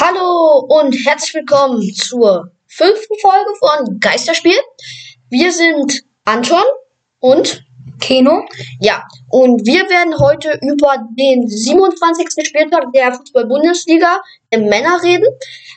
Hallo und herzlich willkommen zur fünften Folge von Geisterspiel. Wir sind Anton und Keno. Ja, und wir werden heute über den 27. Spieltag der Fußball-Bundesliga der Männer reden.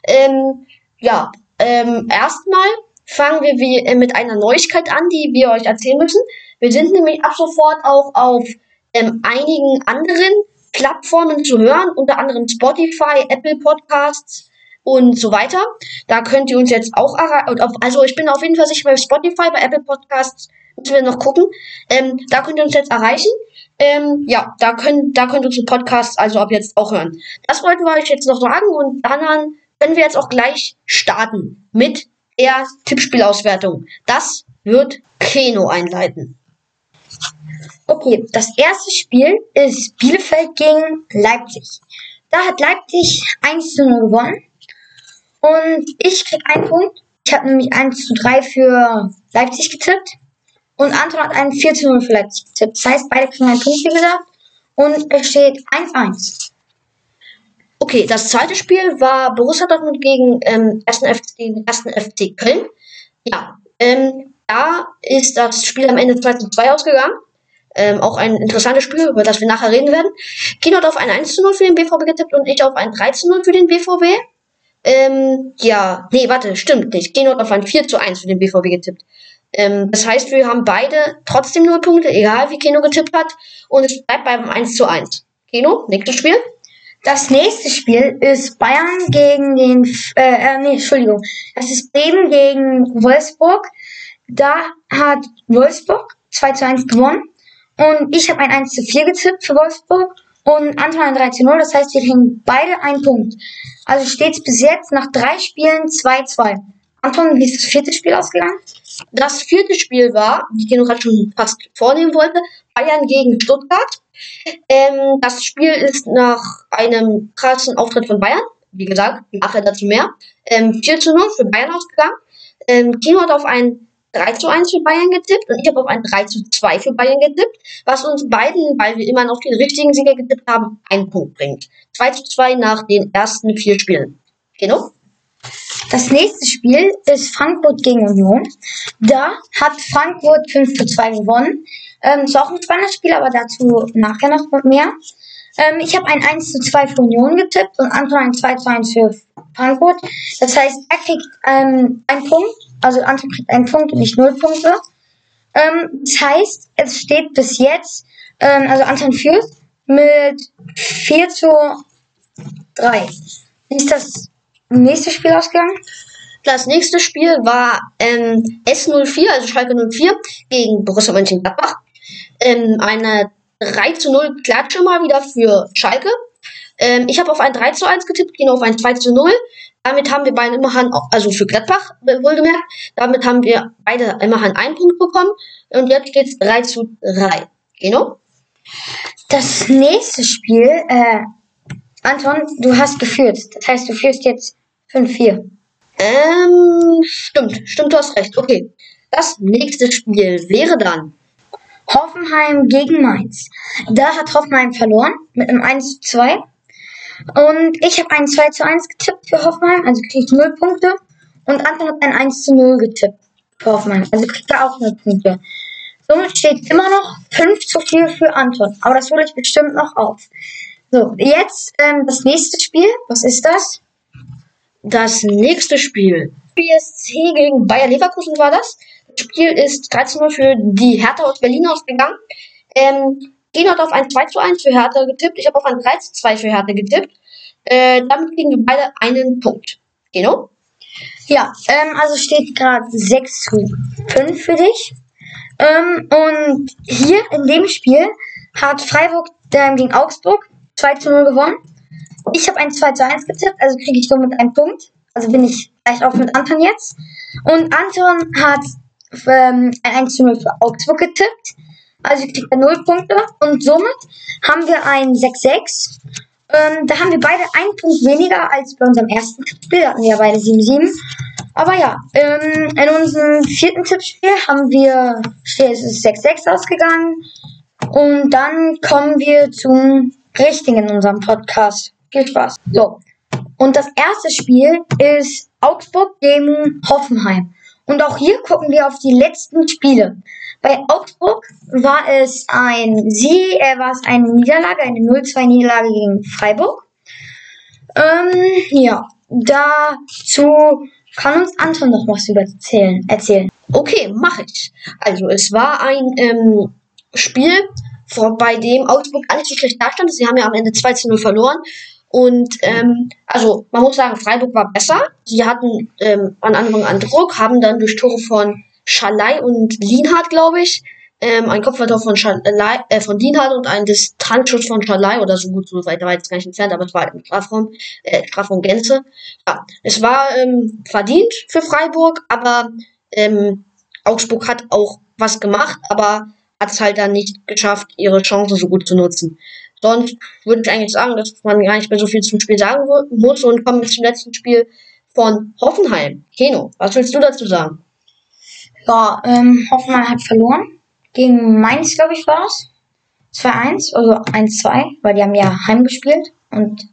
Ähm, ja, ähm, erstmal fangen wir wie, äh, mit einer Neuigkeit an, die wir euch erzählen müssen. Wir sind nämlich ab sofort auch auf ähm, einigen anderen Plattformen zu hören, unter anderem Spotify, Apple Podcasts und so weiter. Da könnt ihr uns jetzt auch erreichen. Also ich bin auf jeden Fall sicher bei Spotify, bei Apple Podcasts müssen wir noch gucken. Ähm, da könnt ihr uns jetzt erreichen. Ähm, ja, da könnt, da könnt ihr unseren Podcast also ab jetzt auch hören. Das wollten wir euch jetzt noch sagen und dann können wir jetzt auch gleich starten mit der Tippspielauswertung. Das wird Keno einleiten. Okay, das erste Spiel ist Bielefeld gegen Leipzig. Da hat Leipzig 1 zu 0 gewonnen. Und ich krieg einen Punkt. Ich habe nämlich 1 zu 3 für Leipzig getippt. Und Anton hat einen 4 zu 0 für Leipzig getippt. Das heißt, beide kriegen einen Punkt, wie gesagt. Und es steht 1-1. Okay, das zweite Spiel war Borussia Dortmund gegen ähm, 1. FC, 1. FC Köln. Ja, ähm, da ist das Spiel am Ende 2 zu 2 ausgegangen. Ähm, auch ein interessantes Spiel, über das wir nachher reden werden. Kino hat auf ein 1 zu 0 für den BVB getippt und ich auf ein 3 zu 0 für den BVB. Ähm, ja, nee, warte, stimmt nicht. Kino hat auf ein 4 zu 1 für den BVB getippt. Ähm, das heißt, wir haben beide trotzdem 0 Punkte, egal wie Kino getippt hat. Und es bleibt beim 1 zu 1. Kino, nächstes Spiel. Das nächste Spiel ist Bayern gegen den, äh, äh, nee, Entschuldigung. Das ist Bremen gegen Wolfsburg. Da hat Wolfsburg 2 zu 1 gewonnen. Und ich habe ein 1 zu 4 getippt für Wolfsburg und Anton ein 3 zu 0. Das heißt, wir kriegen beide einen Punkt. Also steht es bis jetzt nach drei Spielen 2-2. Anton, wie ist das vierte Spiel ausgegangen? Das vierte Spiel war, wie ich gerade schon fast vornehmen wollte, Bayern gegen Stuttgart. Ähm, das Spiel ist nach einem krassen Auftritt von Bayern, wie gesagt, nachher dazu mehr, ähm, 4 zu 0 für Bayern ausgegangen. Ähm, Kino hat auf ein 3 zu 1 für Bayern getippt und ich habe auf ein 3 zu 2 für Bayern getippt, was uns beiden, weil wir immer noch den richtigen Sieger getippt haben, einen Punkt bringt. 2 zu 2 nach den ersten vier Spielen. Genau. Das nächste Spiel ist Frankfurt gegen Union. Da hat Frankfurt 5 zu 2 gewonnen. Ähm, ist auch ein spannendes Spiel, aber dazu nachher noch mehr. Ähm, ich habe ein 1 zu 2 für Union getippt und Anton ein 2 zu 1 für Frankfurt. Das heißt, er kriegt ähm, einen Punkt also Anton kriegt einen Punkt und nicht null Punkte. Ähm, das heißt, es steht bis jetzt, ähm, also Anton führt mit 4 zu 3. Wie ist das nächste Spiel ausgegangen? Das nächste Spiel war ähm, S04, also Schalke 04 gegen Borussia Mönchengladbach. Ähm, eine 3 zu 0 Klatsche mal wieder für Schalke. Ähm, ich habe auf ein 3 zu 1 getippt, ging auf ein 2 zu 0. Damit haben wir beide immerhin, also für Gladbach wohlgemerkt, damit haben wir beide immerhin einen Punkt bekommen. Und jetzt steht es 3 zu 3. Genau. Das nächste Spiel, äh, Anton, du hast geführt. Das heißt, du führst jetzt 5-4. Ähm, stimmt, stimmt, du hast recht. Okay. Das nächste Spiel wäre dann Hoffenheim gegen Mainz. Da hat Hoffenheim verloren mit einem 1 zu 2. Und ich habe ein 2 zu 1 getippt für Hoffenheim, also kriege ich 0 Punkte. Und Anton hat ein 1 zu 0 getippt für Hoffenheim, also kriegt er auch 0 Punkte. Somit steht immer noch 5 zu 4 für Anton. Aber das hole ich bestimmt noch auf. So, jetzt ähm, das nächste Spiel. Was ist das? Das nächste Spiel. BSC gegen Bayer Leverkusen war das. Das Spiel ist 13 0 für die Hertha aus Berlin ausgegangen. Ähm, Gino hat auf ein 2 zu 1 für Hertha getippt. Ich habe auf ein 3 zu 2 für Hertha getippt. Äh, damit kriegen wir beide einen Punkt. Gino? Ja, ähm, also steht gerade 6 zu 5 für dich. Ähm, und hier in dem Spiel hat Freiburg ähm, gegen Augsburg 2 zu 0 gewonnen. Ich habe ein 2 zu 1 getippt, also kriege ich somit einen Punkt. Also bin ich gleich auf mit Anton jetzt. Und Anton hat ähm, ein 1 zu 0 für Augsburg getippt. Also kriegt er 0 Punkte. Und somit haben wir ein 6-6. Ähm, da haben wir beide einen Punkt weniger als bei unserem ersten Tippspiel. Da hatten wir ja beide 7-7. Aber ja, ähm, in unserem vierten Tippspiel haben wir, es ist 6-6 ausgegangen. Und dann kommen wir zum richtigen in unserem Podcast. Viel Spaß. So. Und das erste Spiel ist Augsburg gegen Hoffenheim. Und auch hier gucken wir auf die letzten Spiele. Bei Augsburg war es ein Sie, äh, war es eine Niederlage, eine 0-2 Niederlage gegen Freiburg. Ähm, ja, dazu kann uns Anton noch was erzählen. erzählen. Okay, mache ich. Also es war ein ähm, Spiel, bei dem Augsburg nicht so schlecht dastand. Sie haben ja am Ende 2 0 verloren. Und ähm, also man muss sagen, Freiburg war besser. Sie hatten ähm, an Anfang an Druck, haben dann durch Tore von Schalai und Lienhardt, glaube ich, ähm, ein Kopfballtor von, Schalai, äh, von Lienhardt und ein Distanzschuss von Schalai oder so gut, so weit, war jetzt gar nicht entfernt, aber es war halt im Strafraum, äh, Strafraum Gänze. Ja, es war ähm, verdient für Freiburg, aber ähm, Augsburg hat auch was gemacht, aber hat es halt dann nicht geschafft, ihre Chancen so gut zu nutzen. Sonst würde ich eigentlich sagen, dass man gar nicht mehr so viel zum Spiel sagen muss und kommen wir zum letzten Spiel von Hoffenheim. Keno, was willst du dazu sagen? Ja, ähm, Hoffenheim hat verloren. Gegen Mainz, glaube ich, war es. 2-1, also 1-2, weil die haben ja heimgespielt. Und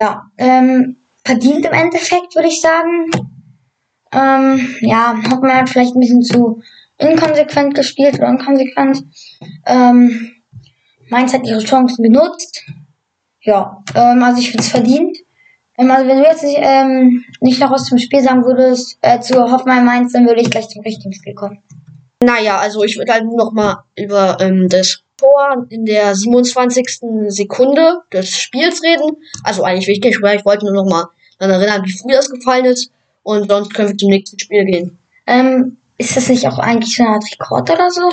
ja, ähm, verdient im Endeffekt, würde ich sagen. Ähm, ja, Hoffenheim hat vielleicht ein bisschen zu inkonsequent gespielt oder inkonsequent. Ähm, Mainz hat ihre Chancen genutzt. Ja, ähm, also ich finde es verdient. Also wenn du jetzt nicht, ähm, nicht noch was zum Spiel sagen würdest, äh, zu Hoffenheim Mainz, dann würde ich gleich zum richtigen Spiel kommen. Naja, also ich würde halt nur noch mal über ähm, das Tor in der 27. Sekunde des Spiels reden. Also eigentlich wichtig, weil ich wollte nur noch mal daran erinnern, wie früh das gefallen ist. Und sonst können wir zum nächsten Spiel gehen. Ähm, ist das nicht auch eigentlich so eine Art Rekord oder so?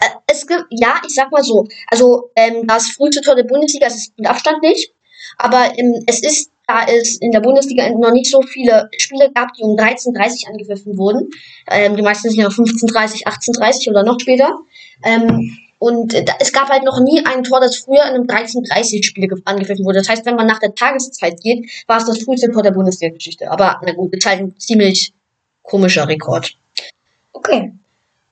Äh, es gibt, ja, ich sag mal so, also ähm, das früheste Tor der Bundesliga ist mit Abstand nicht, aber ähm, es ist, da es in der Bundesliga noch nicht so viele Spiele gab, die um 13.30 angepfiffen wurden, ähm, die meisten sind ja 15.30, 18.30 oder noch später, ähm, und äh, es gab halt noch nie ein Tor, das früher in einem 13.30 Spiel angepfiffen wurde. Das heißt, wenn man nach der Tageszeit geht, war es das früheste Tor der Bundesliga-Geschichte. Aber na gut, ist halt ein ziemlich komischer Rekord. Okay.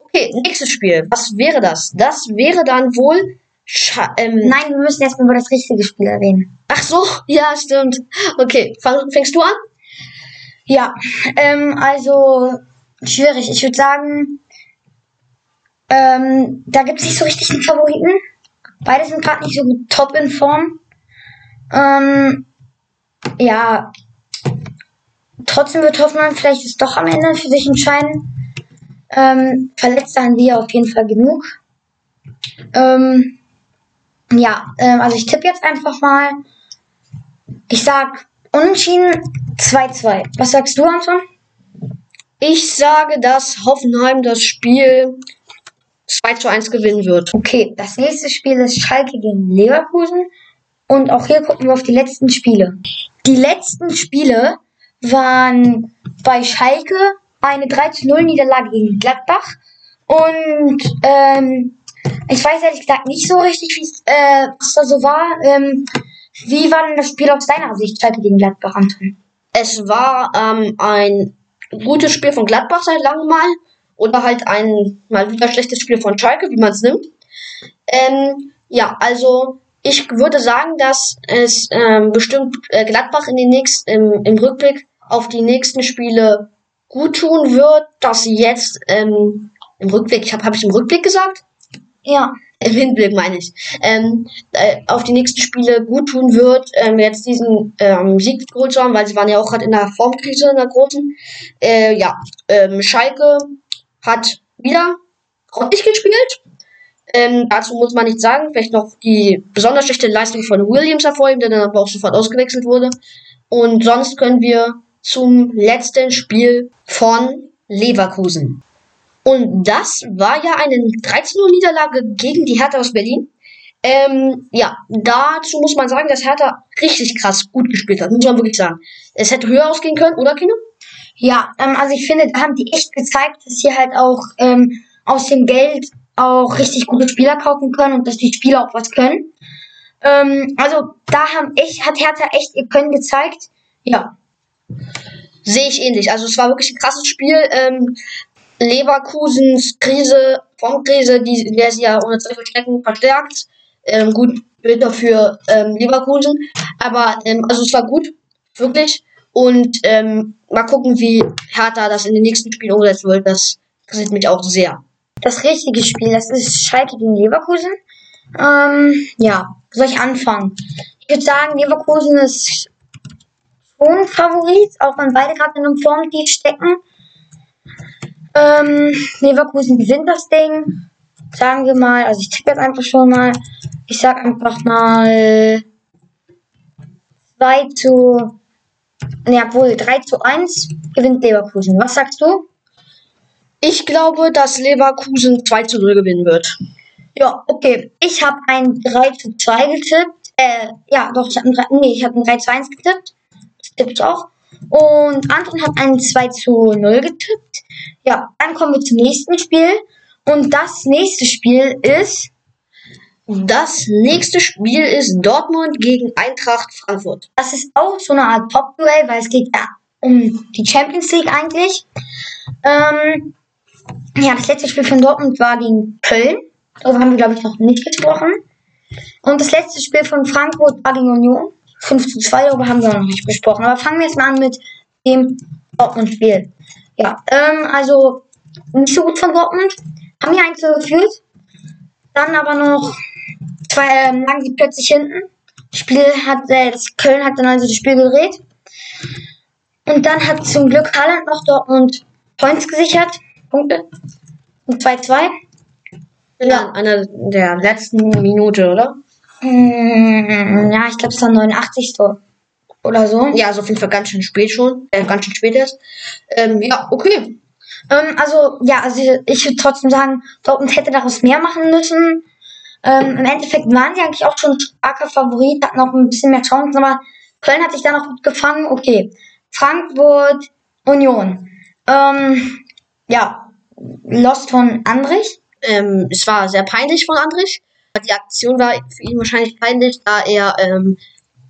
Okay, nächstes Spiel. Was wäre das? Das wäre dann wohl. Scha ähm, Nein, wir müssen erstmal über das richtige Spiel reden. Ach so, ja, stimmt. Okay, fang, fängst du an? Ja, ähm, also schwierig. Ich würde sagen, ähm, da gibt es nicht so richtig einen Favoriten. Beide sind gerade nicht so gut top in Form. Ähm, ja, trotzdem wird Hoffmann vielleicht es doch am Ende für sich entscheiden. Ähm, Verletzte haben wir auf jeden Fall genug. Ähm, ja, ähm, also ich tippe jetzt einfach mal. Ich sag unentschieden 2-2. Was sagst du, Anton? Ich sage, dass Hoffenheim das Spiel 2 zu 1 gewinnen wird. Okay, das nächste Spiel ist Schalke gegen Leverkusen. Und auch hier gucken wir auf die letzten Spiele. Die letzten Spiele waren bei Schalke eine 3 zu 0 Niederlage gegen Gladbach. Und ähm, ich weiß ehrlich gesagt nicht so richtig, äh, was da so war. Ähm, wie war denn das Spiel aus deiner Sicht, Schalke gegen Gladbach, Anton? Es war ähm, ein gutes Spiel von Gladbach seit langem mal. Oder halt ein mal wieder schlechtes Spiel von Schalke, wie man es nimmt. Ähm, ja, also ich würde sagen, dass es ähm, bestimmt äh, Gladbach in den nächsten, im, im Rückblick auf die nächsten Spiele gut tun wird, dass sie jetzt ähm, im Rückblick, ich habe hab ich im Rückblick gesagt? Ja. Im Hinblick meine ich. Ähm, äh, auf die nächsten Spiele gut tun wird, ähm, jetzt diesen ähm, Sieg geholt zu haben, weil sie waren ja auch gerade in der Formkrise, in der großen. Äh, ja, ähm, Schalke hat wieder grottig gespielt. Ähm, dazu muss man nicht sagen, vielleicht noch die besonders schlechte Leistung von Williams hervorheben, der dann aber auch sofort ausgewechselt wurde. Und sonst können wir zum letzten Spiel von Leverkusen. Und das war ja eine 13-0-Niederlage gegen die Hertha aus Berlin. Ähm, ja, dazu muss man sagen, dass Hertha richtig krass gut gespielt hat, muss man wirklich sagen. Es hätte höher ausgehen können, oder Kino? Ja, ähm, also ich finde, haben die echt gezeigt, dass sie halt auch ähm, aus dem Geld auch richtig gute Spieler kaufen können und dass die Spieler auch was können. Ähm, also da haben echt, hat Hertha echt ihr Können gezeigt. Ja, Sehe ich ähnlich. Also es war wirklich ein krasses Spiel. Ähm, Leverkusens Krise, Formkrise, die, der sie ja ohne Zweifel Strecken verstärkt. Ähm, gut, Bild dafür ähm, Leverkusen. Aber ähm, also es war gut. Wirklich. Und ähm, mal gucken, wie Hertha das in den nächsten Spielen umgesetzt wird. Das interessiert mich auch sehr. Das richtige Spiel, das ist Schalke gegen Leverkusen. Ähm, ja, soll ich anfangen? Ich würde sagen, Leverkusen ist schon Favorit, auch wenn beide gerade in einem Formtief stecken. Ähm, Leverkusen gewinnt das Ding. Sagen wir mal, also ich tippe jetzt einfach schon mal. Ich sag einfach mal 2 zu, ja wohl 3 zu 1 gewinnt Leverkusen. Was sagst du? Ich glaube, dass Leverkusen 2 zu 0 gewinnen wird. Ja, okay. Ich habe ein 3 zu 2 getippt. Äh, ja, doch, ich habe ein 3, nee, ich habe ein 3 zu 1 getippt. Das tippe ich auch. Und Anton hat ein 2 zu 0 getippt. Ja, dann kommen wir zum nächsten Spiel. Und das nächste Spiel ist. Das nächste Spiel ist Dortmund gegen Eintracht Frankfurt. Das ist auch so eine Art Top-Duell, weil es geht ja um die Champions League eigentlich. Ähm, ja, das letzte Spiel von Dortmund war gegen Köln. Darüber haben wir, glaube ich, noch nicht gesprochen. Und das letzte Spiel von Frankfurt war gegen Union. 5 zu 2, darüber haben wir noch nicht gesprochen. Aber fangen wir jetzt mal an mit dem Dortmund-Spiel. Ja, ähm, also nicht so gut von Dortmund. Haben hier 1 geführt. Dann aber noch zwei, ähm, lagen sie plötzlich hinten. Das Spiel hat, äh, das Köln hat dann also das Spiel gedreht. Und dann hat zum Glück Haaland noch Dortmund Points gesichert. Punkte. Und 2-2. Ja, einer der letzten Minute, oder? Mm, ja, ich glaube, es war 89. oder so. Ja, also auf jeden Fall ganz schön spät schon. Äh, ganz schön spät erst. Ähm, ja, okay. Ähm, also, ja, also ich würde trotzdem sagen, Dortmund hätte daraus mehr machen müssen. Ähm, Im Endeffekt waren sie eigentlich auch schon starker Favorit, hatten auch ein bisschen mehr Chancen, aber Köln hat sich da noch gut gefangen. Okay. Frankfurt, Union. Ähm, ja, Lost von Andrich. Ähm, es war sehr peinlich von Andrich. Die Aktion war für ihn wahrscheinlich peinlich, da er ähm,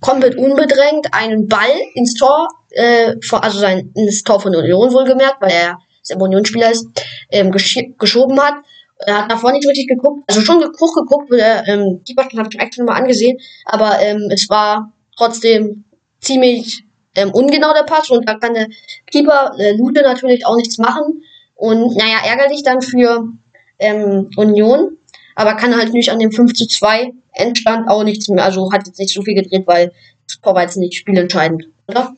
komplett unbedrängt einen Ball ins Tor, äh, also sein, ins Tor von Union wohlgemerkt, weil er selber Unionsspieler ist, ähm, gesch geschoben hat. Er hat davor nicht richtig geguckt, also schon geguckt, geguckt, weil er ähm, Keeper habe ich extra mal angesehen, aber ähm, es war trotzdem ziemlich ähm, ungenau der Pass und da kann der Keeper äh, Lude natürlich auch nichts machen und naja, ärgerlich dann für ähm, Union, aber kann halt nicht an dem 5 zu 2 Endstand auch nichts mehr, also hat jetzt nicht so viel gedreht, weil Tor war jetzt nicht spielentscheidend, oder?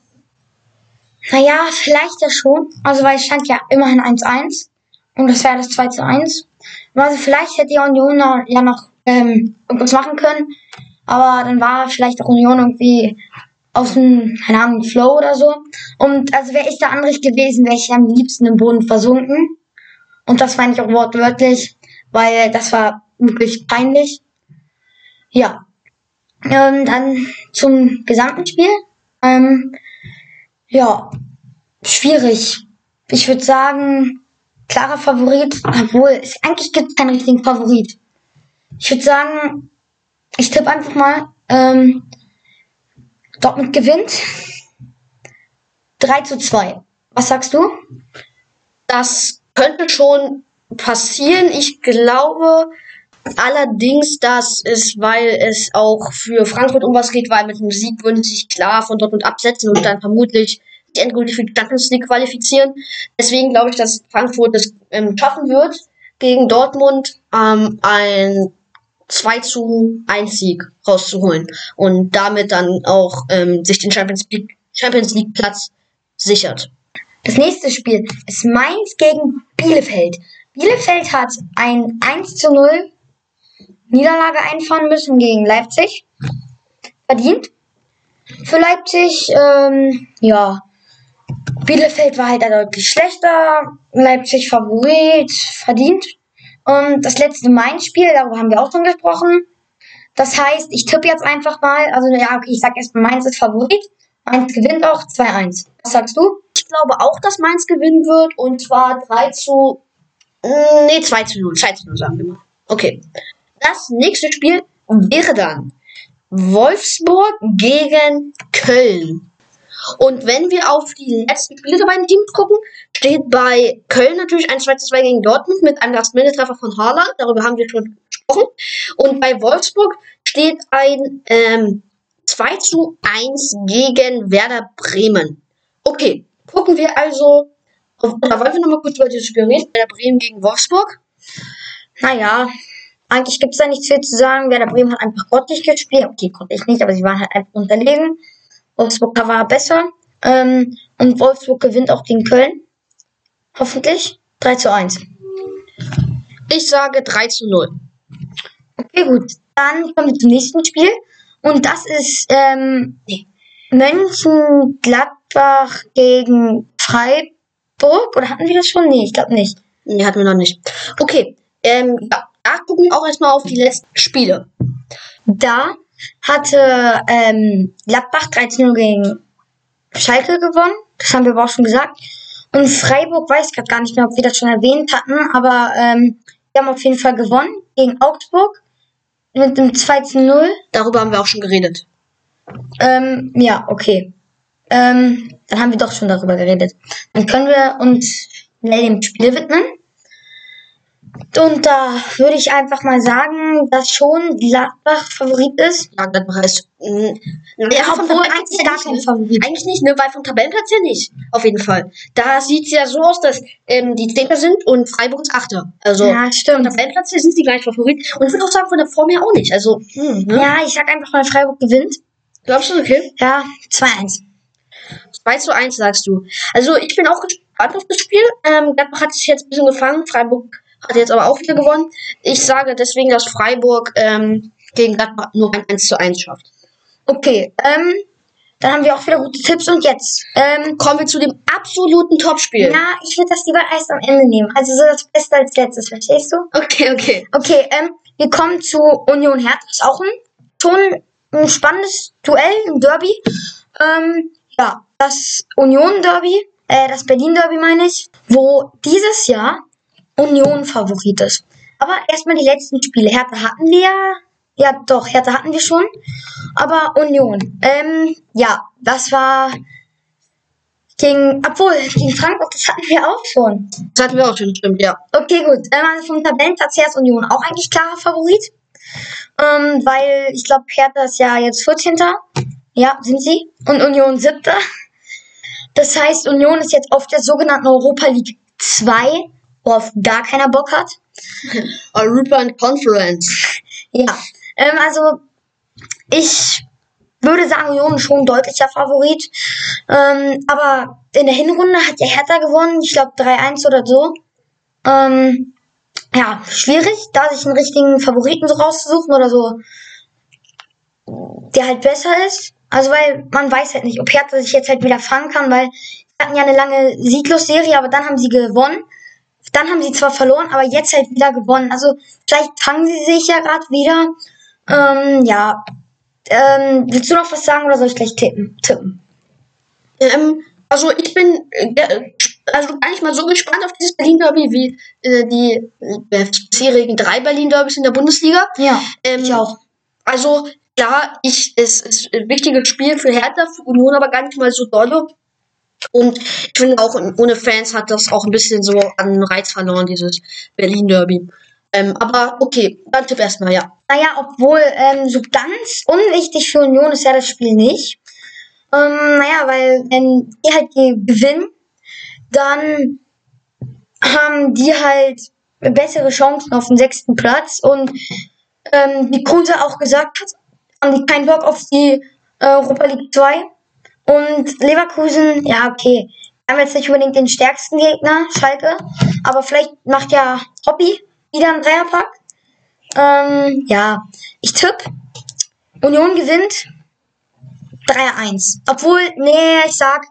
Naja, vielleicht ja schon. Also, weil es stand ja immerhin 1-1. Und das wäre das 2 zu 1. Also, vielleicht hätte die Union ja noch ähm, irgendwas machen können. Aber dann war vielleicht auch Union irgendwie aus dem, keine Flow oder so. Und also wäre ich der Andrich gewesen, wäre ich am liebsten im Boden versunken. Und das meine ich auch wortwörtlich, weil das war wirklich peinlich. Ja. Ähm, dann zum gesamten Spiel. Ähm, ja, schwierig. Ich würde sagen, klarer Favorit, obwohl es eigentlich gibt keinen richtigen Favorit. Ich würde sagen, ich tippe einfach mal, ähm, Dortmund gewinnt 3 zu 2. Was sagst du? Das könnte schon passieren. Ich glaube allerdings, dass es, weil es auch für Frankfurt um was geht, weil mit dem Sieg würden sie sich klar von Dortmund absetzen und dann vermutlich die endgültig für die Champions League qualifizieren. Deswegen glaube ich, dass Frankfurt es ähm, schaffen wird, gegen Dortmund ähm, ein 2 zu 1 Sieg rauszuholen und damit dann auch ähm, sich den Champions League, Champions League Platz sichert. Das nächste Spiel ist Mainz gegen Bielefeld. Bielefeld hat ein 1 zu 0 Niederlage einfahren müssen gegen Leipzig. Verdient. Für Leipzig, ähm, ja. Bielefeld war halt deutlich schlechter. Leipzig Favorit, verdient. Und das letzte Main-Spiel, darüber haben wir auch schon gesprochen. Das heißt, ich tippe jetzt einfach mal, also ja, okay, ich sag erstmal, Mainz ist Favorit. Mainz gewinnt auch 2-1. Was sagst du? Ich glaube auch, dass Mainz gewinnen wird und zwar 3 zu. Nee, 2 zu 0. 2 zu 0 sagen wir mal. Okay. Das nächste Spiel wäre dann Wolfsburg gegen Köln. Und wenn wir auf die letzten Spiele der beiden Teams gucken, steht bei Köln natürlich ein 2 2 gegen Dortmund mit einem Last-Minute-Treffer von Haaland. Darüber haben wir schon gesprochen. Und bei Wolfsburg steht ein ähm, 2 zu 1 gegen Werder Bremen. Okay, gucken wir also. Oder wollen wir nochmal kurz über dieses Spiel reden? Werder Bremen gegen Wolfsburg. Naja, eigentlich gibt es da nichts viel zu sagen. Werder Bremen hat einfach grottig gespielt. Okay, konnte ich nicht, aber sie waren halt einfach unterlegen. Wolfsburg war besser. Ähm, und Wolfsburg gewinnt auch gegen Köln. Hoffentlich. 3 zu 1. Ich sage 3 zu 0. Okay, gut. Dann kommen wir zum nächsten Spiel. Und das ist ähm. Mönchengladbach gegen Freiburg. Oder hatten wir das schon? Nee, ich glaube nicht. Nee, hatten wir noch nicht. Okay. Ähm, ja, da gucken wir auch erstmal auf die letzten Spiele. Da hatte ähm, Gladbach 13 gegen Schalke gewonnen. Das haben wir aber auch schon gesagt. Und Freiburg weiß gerade gar nicht mehr, ob wir das schon erwähnt hatten, aber ähm, wir haben auf jeden Fall gewonnen gegen Augsburg mit dem 2 zu 0. Darüber haben wir auch schon geredet. Ähm, ja, okay. Ähm, dann haben wir doch schon darüber geredet. Dann können wir uns schnell dem Spiel widmen. Und da würde ich einfach mal sagen, dass schon Gladbach Favorit ist. Ja, Gladbach ist. Mh, ja, obwohl eigentlich gar kein Favorit. Eigentlich nicht, ne? Weil vom Tabellenplatz her nicht. Auf jeden Fall. Da sieht es ja so aus, dass ähm, die Zehnter sind und Freiburg ist Achter. Also ja, stimmt. vom Tabellenplatz her sind sie gleich Favorit. Und ich würde auch sagen, von der Form her auch nicht. Also, hm, ne? Ja, ich sag einfach mal, Freiburg gewinnt. Glaubst du, okay? Ja, 2-1. 2 zu 1 sagst du. Also ich bin auch gespannt auf das Spiel. Ähm, Gladbach hat sich jetzt ein bisschen gefangen. Freiburg hat jetzt aber auch wieder gewonnen. Ich sage deswegen, dass Freiburg ähm, gegen Gladbach nur ein 1 zu 1 schafft. Okay, ähm, dann haben wir auch wieder gute Tipps. Und jetzt ähm, kommen wir zu dem absoluten Topspiel. Ja, ich würde das lieber erst am Ende nehmen. Also so das Beste als letztes, verstehst du? Okay, okay. Okay, ähm, wir kommen zu Union Hertha. Ist auch ein, schon ein spannendes Duell, ein Derby. Ähm, ja, das Union Derby, äh, das Berlin Derby meine ich, wo dieses Jahr Union Favorit ist. Aber erstmal die letzten Spiele. Hertha hatten wir ja. Ja, doch, Hertha hatten wir schon. Aber Union. Ähm, ja, das war gegen, obwohl, gegen Frankfurt, das hatten wir auch schon. Das hatten wir auch schon, stimmt, ja. Okay, gut. Ähm, also vom Tabellenplatz her ist Union auch eigentlich klarer Favorit. Ähm, weil ich glaube, Hertha ist ja jetzt 14. Ja, sind sie. Und Union 7. Das heißt, Union ist jetzt auf der sogenannten Europa League 2 worauf gar keiner Bock hat. European Conference. Ja, ähm, also ich würde sagen, Union schon ein deutlicher Favorit. Ähm, aber in der Hinrunde hat ja Hertha gewonnen, ich glaube 3-1 oder so. Ähm, ja, schwierig, da sich einen richtigen Favoriten so rauszusuchen oder so, der halt besser ist. Also weil man weiß halt nicht, ob Hertha sich jetzt halt wieder fangen kann, weil sie hatten ja eine lange Sieglos-Serie, aber dann haben sie gewonnen. Dann haben sie zwar verloren, aber jetzt halt wieder gewonnen. Also vielleicht fangen sie sich ja gerade wieder. Ähm, ja. Ähm, willst du noch was sagen oder soll ich gleich tippen? tippen? Ähm, also ich bin äh, also gar nicht mal so gespannt auf dieses Berlin Derby wie äh, die äh, bisherigen drei Berlin Derbys in der Bundesliga. Ja, ähm, ich auch. Also klar, ich, es ist ein wichtiges Spiel für Hertha, für Union aber gar nicht mal so dolle. Und ich finde auch ohne Fans hat das auch ein bisschen so an Reiz verloren, dieses Berlin-Derby. Ähm, aber okay, dann Tipp erstmal, ja. Naja, obwohl ähm, so ganz unwichtig für Union ist ja das Spiel nicht. Ähm, naja, weil wenn die halt gewinnen, dann haben die halt bessere Chancen auf den sechsten Platz. Und ähm, wie Kruse auch gesagt hat, haben die keinen Bock auf die Europa League 2. Und Leverkusen, ja, okay. Haben jetzt nicht unbedingt den stärksten Gegner, Schalke. Aber vielleicht macht ja Hobby wieder einen Dreierpack. Ähm, ja, ich tippe. Union gewinnt 3-1. Obwohl, nee, ich sag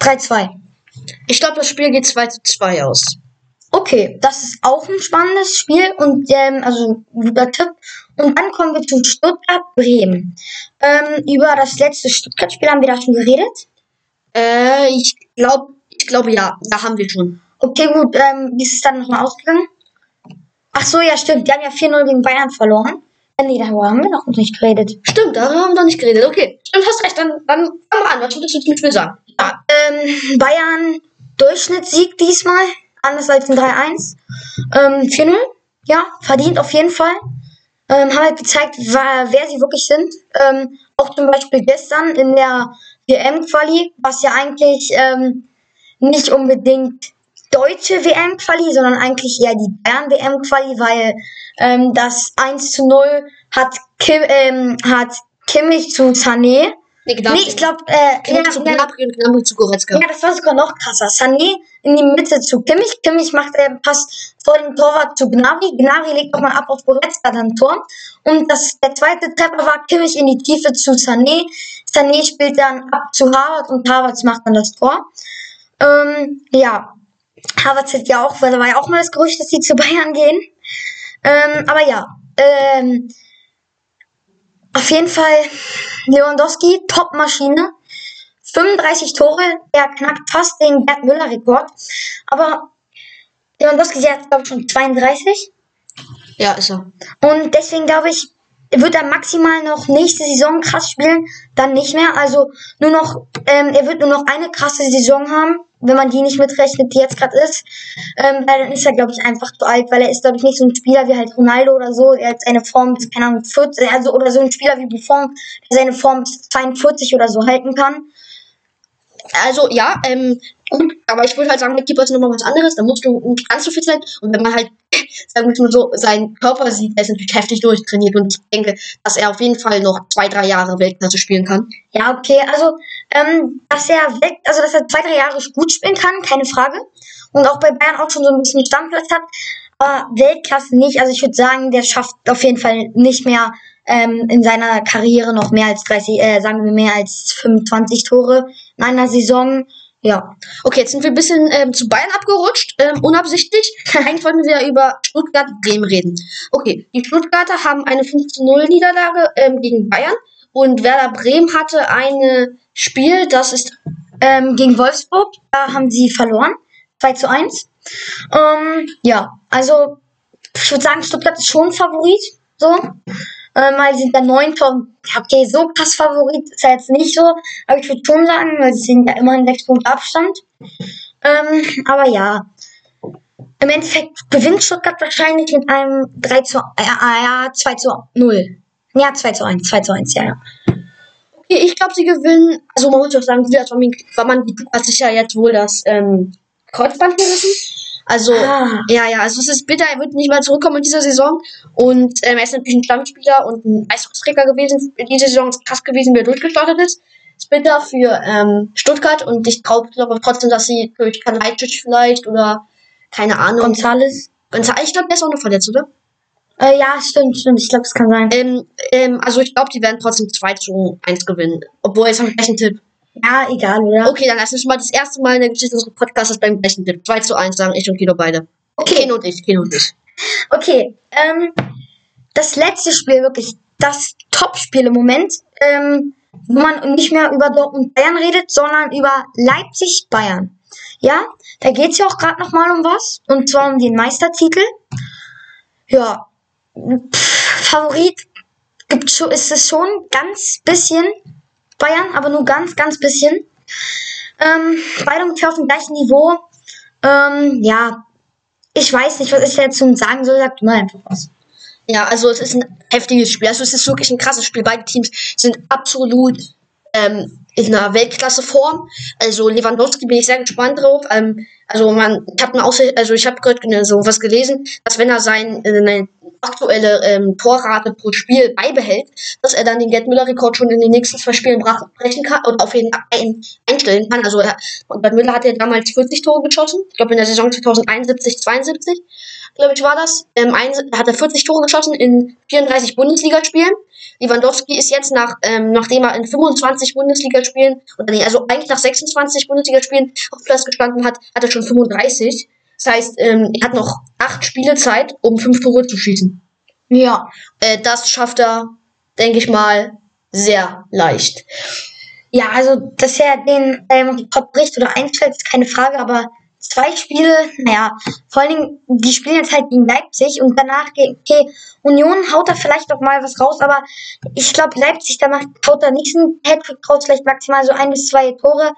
3-2. Ich glaube, das Spiel geht 2 2 aus. Okay, das ist auch ein spannendes Spiel und ähm, also guter Tipp. Und dann kommen wir zu Stuttgart-Bremen. Ähm, über das letzte Stuttgart-Spiel haben wir da schon geredet? Äh, ich glaube, ich glaube ja, da haben wir schon. Okay, gut. Ähm, wie ist es dann nochmal ausgegangen? Ach so, ja, stimmt. Die haben ja 4-0 gegen Bayern verloren. Äh, nee, darüber haben wir noch nicht geredet. Stimmt, darüber haben wir noch nicht geredet. Okay, stimmt, hast recht. Dann, dann fangen wir an. Was würdest du zum Spiel sagen? Ja, ähm, Bayern Durchschnittssieg diesmal. Anders als ein 3-1. Ähm, 4-0. Ja, verdient auf jeden Fall ähm, haben halt gezeigt, wer sie wirklich sind. Ähm, auch zum Beispiel gestern in der WM-Quali, was ja eigentlich ähm, nicht unbedingt deutsche WM-Quali, sondern eigentlich eher die Bayern-WM-Quali, weil ähm, das 1 zu 0 hat, Kim, ähm, hat Kimmich zu Sané. Nee, genau. Nee, ich glaube, äh, Kimmich ja, zu Gnabry und Gnabry zu Goretzka. ja, das war sogar noch krasser. Sané in die Mitte zu Kimmich. Kimmich macht äh, Pass vor dem Torwart zu Gnabry. Gnabry legt nochmal ab auf Goretzka dann Tor. Und das, der zweite Treffer war Kimmich in die Tiefe zu Sané. Sané spielt dann ab zu Harvard und Harvard macht dann das Tor. Ähm, ja, Harvard hat ja auch, weil da war ja auch mal das Gerücht, dass die zu Bayern gehen. Ähm, aber ja, ähm, auf jeden Fall Lewandowski, Top-Maschine. 35 Tore, er knackt fast den Gerd Müller-Rekord. Aber Lewandowski jetzt, glaube ich, schon 32. Ja, ist er. Und deswegen glaube ich, wird er maximal noch nächste Saison krass spielen, dann nicht mehr. Also nur noch, ähm, er wird nur noch eine krasse Saison haben, wenn man die nicht mitrechnet, die jetzt gerade ist. Ähm, weil dann ist er, glaube ich, einfach zu alt, weil er ist, glaube ich, nicht so ein Spieler wie halt Ronaldo oder so, der hat seine Form bis, keine Ahnung, 40, also, oder so ein Spieler wie Buffon, der seine Form bis 42 oder so halten kann. Also, ja, ähm, gut, aber ich würde halt sagen, Midkeeper ist nochmal was anderes. Da musst du nicht ganz so viel sein. Und wenn man halt, sagen wir mal so, seinen Körper sieht, der ist natürlich heftig durchtrainiert. Und ich denke, dass er auf jeden Fall noch zwei, drei Jahre Weltklasse spielen kann. Ja, okay, also, ähm, dass er weg, also dass er zwei, drei Jahre gut spielen kann, keine Frage. Und auch bei Bayern auch schon so ein bisschen Stammplatz hat. Aber Weltklasse nicht. Also ich würde sagen, der schafft auf jeden Fall nicht mehr ähm, in seiner Karriere noch mehr als 30, äh, sagen wir mehr als 25 Tore in einer Saison. Ja. Okay, jetzt sind wir ein bisschen ähm, zu Bayern abgerutscht, ähm, unabsichtlich. Eigentlich wollten wir ja über Stuttgart-Bremen reden. Okay, die Stuttgarter haben eine 15-0-Niederlage ähm, gegen Bayern und Werder Bremen hatte ein Spiel, das ist Ähm, gegen Wolfsburg, da haben sie verloren. 2 zu 1. Ähm, ja, also ich würde sagen, Stuttgart ist schon Favorit. So. Ähm, weil sie sind der okay, so krass Favorit ist er jetzt nicht so. Aber ich würde schon sagen, weil sie sind ja immer in 6 Punkte Abstand. Ähm, aber ja. Im Endeffekt gewinnt Stuttgart wahrscheinlich mit einem 3 zu, äh, äh, ja, 2 zu 0. Ja, 2 zu 1, 2 zu 1, ja, ja. Okay, ich glaube, sie gewinnen. Also man muss auch sagen, war man hat sich ja jetzt wohl das ähm, Kreuzband gerissen. Also Ah. ja, ja, also es ist bitter, er wird nicht mehr zurückkommen in dieser Saison. Und ähm, er ist natürlich ein Stammspieler und ein Leistungsträger gewesen. Diese Saison ist krass gewesen, wie er durchgestartet ist. Ist bitter für ähm, Stuttgart und ich glaube aber trotzdem, dass sie durch Kalajdzic vielleicht oder keine Ahnung. Gonzales. Gonzalez, ich glaube, der ist auch noch verletzt, oder? Äh, ja, stimmt, stimmt. Ich glaube, es kann sein. Ähm, ähm, also ich glaube, die werden trotzdem 2 zu 1 gewinnen. Obwohl, jetzt habe ich gleich einen Tipp. Ja, egal, oder? Okay, dann lass uns mal das erste Mal in der Geschichte unseres Podcasts beim gleichen Tipp. 2 zu 1 sagen ich und Kino beide. Okay. Kino und ich, Kino und ich. Okay, ähm, das letzte Spiel, wirklich das Top-Spiel im Moment, ähm, wo man nicht mehr über Dortmund Bayern redet, sondern über Leipzig-Bayern. Ja, da geht's ja auch gerade nochmal um was, und zwar um den Meistertitel. Ja, Favorit gibt ist es schon ganz bisschen Bayern, aber nur ganz, ganz bisschen. Ähm, beide ungefähr auf dem gleichen Niveau. Ähm, ja, ich weiß nicht, was ich dazu sagen soll. Sag du mal einfach was. Ja, also es ist ein heftiges Spiel. Also es ist wirklich ein krasses Spiel. Beide Teams sind absolut ähm, in einer Weltklasse-Form. Also Lewandowski bin ich sehr gespannt drauf. Ähm, also man, ich habe auch, also ich habe gerade so was gelesen, dass wenn er sein äh, aktuelle ähm, Torrate pro Spiel beibehält, dass er dann den Gerd Müller-Rekord schon in den nächsten zwei Spielen brechen kann oder auf jeden ein, einstellen kann. Also er, und Gerd Müller hat ja damals 40 Tore geschossen. Ich glaube in der Saison 2071, 72 glaube ich, war das. Ähm, ein, hat er 40 Tore geschossen in 34 Bundesligaspielen. Lewandowski ist jetzt nach, ähm, nachdem er in 25 Bundesligaspielen, oder nee, also eigentlich nach 26 Bundesligaspielen auf Platz gestanden hat, hat er schon 35. Das heißt, ähm, er hat noch acht Spiele Zeit, um fünf Tore zu schießen. Ja. Äh, das schafft er, denke ich mal, sehr leicht. Ja, also, dass er den ähm, Rekord bricht oder einstellt, ist keine Frage, aber zwei Spiele, naja, vor allen Dingen, die spielen jetzt halt gegen Leipzig und danach gegen, okay, Union haut da vielleicht noch mal was raus, aber ich glaube, Leipzig, da macht, haut da nichts ein Hattrick raus, vielleicht maximal so ein bis zwei Tore.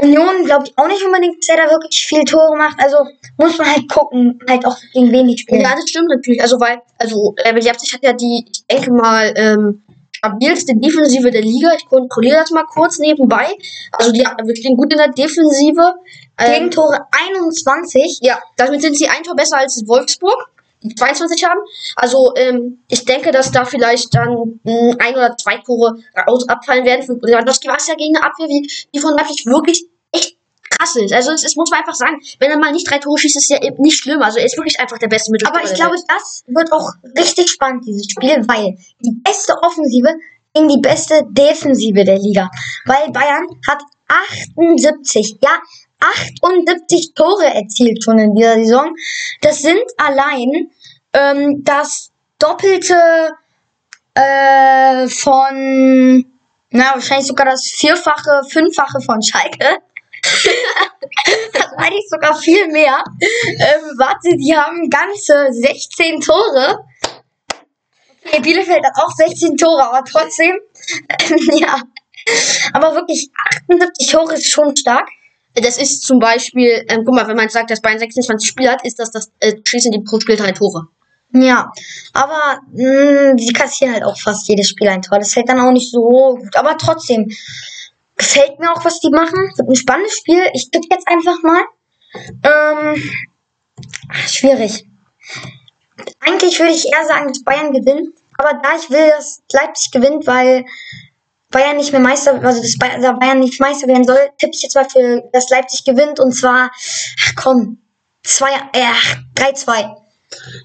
Union glaube ich auch nicht unbedingt, dass er da wirklich viel Tore macht, also muss man halt gucken, halt auch gegen wen die spielen. Ja, das stimmt natürlich. Also, weil, also, äh, Leipzig hat ja die, ich denke mal, ähm, stabilste Defensive der Liga. Ich kontrolliere das mal kurz nebenbei. Also die, wir stehen gut in der Defensive. Ähm, Gegentore 21. ja, damit sind sie ein Tor besser als Wolfsburg, 22 haben. Also ähm, ich denke, dass da vielleicht dann mh, ein oder zwei Tore raus abfallen werden. Für Lewandowski war es ja gegen eine Abwehr, wie die von Leipzig wirklich echt krass ist. Also es, es muss man einfach sagen, wenn er mal nicht drei Tore schießt, ist ja eben nicht schlimm. Also er ist wirklich einfach der beste Mittelstürmer. Aber ich glaube, das wird auch richtig spannend, dieses Spiel, weil die beste Offensive gegen die beste Defensive der Liga. Weil Bayern hat 78, ja, 78 Tore erzielt schon in dieser Saison. Das sind allein ähm, das Doppelte äh, von, na, wahrscheinlich sogar das Vierfache, Fünffache von Schalke. Eigentlich sogar viel mehr. Ähm, warte, die haben ganze 16 Tore. Okay, Bielefeld hat auch 16 Tore, aber trotzdem. ja. Aber wirklich, 78 Tore ist schon stark. Das ist zum Beispiel, ähm, guck mal, wenn man sagt, dass Bayern 26 Spiele hat, ist das das, äh, schießen die pro Spiel drei Tore. Ja, aber mh, die kassieren halt auch fast jedes Spiel ein Tor. Das fällt dann auch nicht so gut. Aber trotzdem, gefällt mir auch, was die machen. Wird ein spannendes Spiel. Ich tippe jetzt einfach mal. Ähm, schwierig. Eigentlich würde ich eher sagen, dass Bayern gewinnt. Aber da ich will, dass Leipzig gewinnt, weil Bayern nicht mehr Meister, also dass Bayern, nicht Meister werden soll, tippe ich jetzt mal für, dass Leipzig gewinnt. Und zwar, ach komm, zwei, äh, 3-2.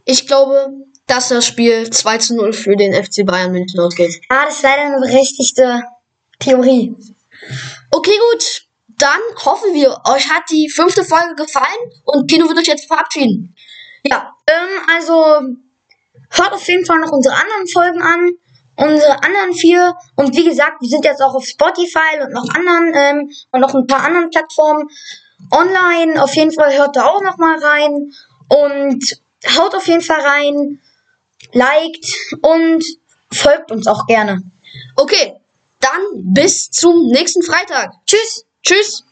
Ich glaube, dass das Spiel 2 zu 0 für den FC Bayern München ausgeht. Ja, das ist leider eine berechtigte Theorie. Okay, gut. Dann hoffen wir, euch hat die fünfte Folge gefallen und Kino wird euch jetzt verabschieden. Ja, ähm, also hört auf jeden Fall noch unsere anderen Folgen an. Unsere anderen vier. Und wie gesagt, wir sind jetzt auch auf Spotify und noch anderen ähm, und noch ein paar anderen Plattformen online. Auf jeden Fall hört da auch noch mal rein. Und haut auf jeden Fall rein. Liked und folgt uns auch gerne. Okay, dann bis zum nächsten Freitag. Tschüss. Tschüss.